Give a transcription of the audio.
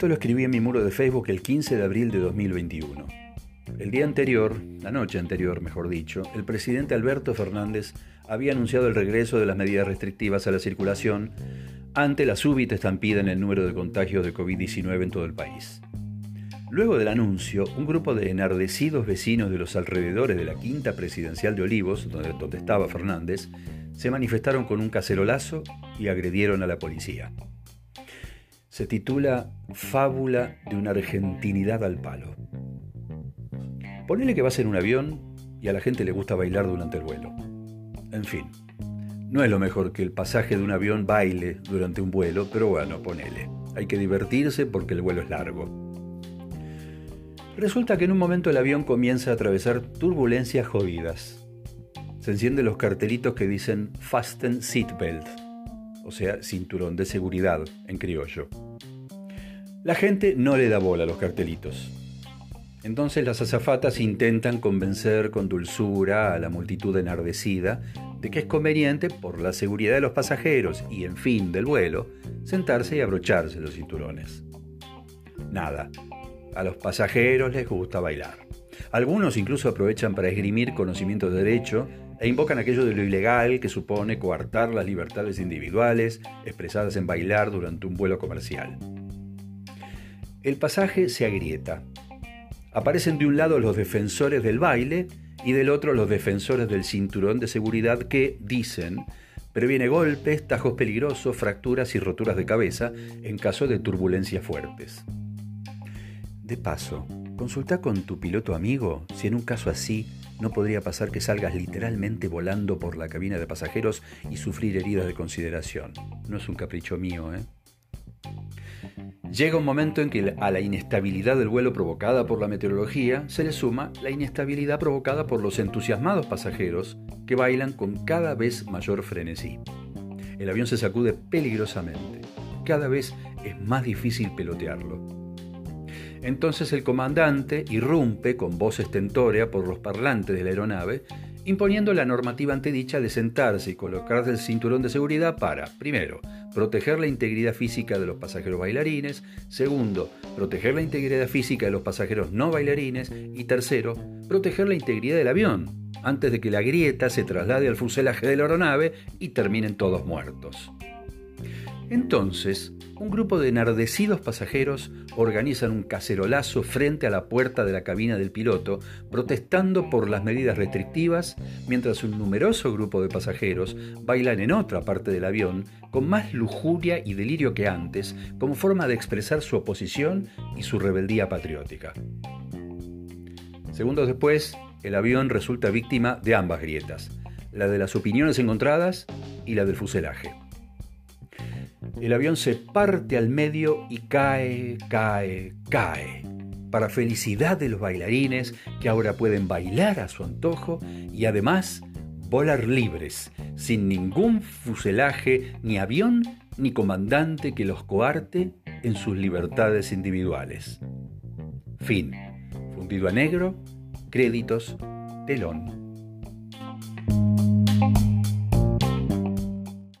Esto lo escribí en mi muro de Facebook el 15 de abril de 2021. El día anterior, la noche anterior, mejor dicho, el presidente Alberto Fernández había anunciado el regreso de las medidas restrictivas a la circulación ante la súbita estampida en el número de contagios de COVID-19 en todo el país. Luego del anuncio, un grupo de enardecidos vecinos de los alrededores de la quinta presidencial de Olivos, donde, donde estaba Fernández, se manifestaron con un cacerolazo y agredieron a la policía. Se titula Fábula de una argentinidad al palo. Ponele que vas en un avión y a la gente le gusta bailar durante el vuelo. En fin, no es lo mejor que el pasaje de un avión baile durante un vuelo, pero bueno, ponele. Hay que divertirse porque el vuelo es largo. Resulta que en un momento el avión comienza a atravesar turbulencias jodidas se encienden los cartelitos que dicen Fasten Seatbelt, o sea, cinturón de seguridad en criollo. La gente no le da bola a los cartelitos. Entonces las azafatas intentan convencer con dulzura a la multitud enardecida de que es conveniente, por la seguridad de los pasajeros y en fin del vuelo, sentarse y abrocharse los cinturones. Nada, a los pasajeros les gusta bailar. Algunos incluso aprovechan para esgrimir conocimiento de derecho e invocan aquello de lo ilegal que supone coartar las libertades individuales expresadas en bailar durante un vuelo comercial. El pasaje se agrieta. Aparecen de un lado los defensores del baile y del otro los defensores del cinturón de seguridad que, dicen, previene golpes, tajos peligrosos, fracturas y roturas de cabeza en caso de turbulencias fuertes. De paso, consulta con tu piloto amigo si en un caso así no podría pasar que salgas literalmente volando por la cabina de pasajeros y sufrir heridas de consideración. No es un capricho mío, ¿eh? Llega un momento en que a la inestabilidad del vuelo provocada por la meteorología se le suma la inestabilidad provocada por los entusiasmados pasajeros que bailan con cada vez mayor frenesí. El avión se sacude peligrosamente. Cada vez es más difícil pelotearlo. Entonces el comandante irrumpe con voz estentórea por los parlantes de la aeronave, imponiendo la normativa antedicha de sentarse y colocarse el cinturón de seguridad para, primero, proteger la integridad física de los pasajeros bailarines, segundo, proteger la integridad física de los pasajeros no bailarines y tercero, proteger la integridad del avión, antes de que la grieta se traslade al fuselaje de la aeronave y terminen todos muertos. Entonces, un grupo de enardecidos pasajeros organizan un cacerolazo frente a la puerta de la cabina del piloto, protestando por las medidas restrictivas, mientras un numeroso grupo de pasajeros bailan en otra parte del avión con más lujuria y delirio que antes, como forma de expresar su oposición y su rebeldía patriótica. Segundos después, el avión resulta víctima de ambas grietas, la de las opiniones encontradas y la del fuselaje. El avión se parte al medio y cae, cae, cae. Para felicidad de los bailarines que ahora pueden bailar a su antojo y además volar libres, sin ningún fuselaje, ni avión, ni comandante que los coarte en sus libertades individuales. Fin. Fundido a negro, créditos, telón.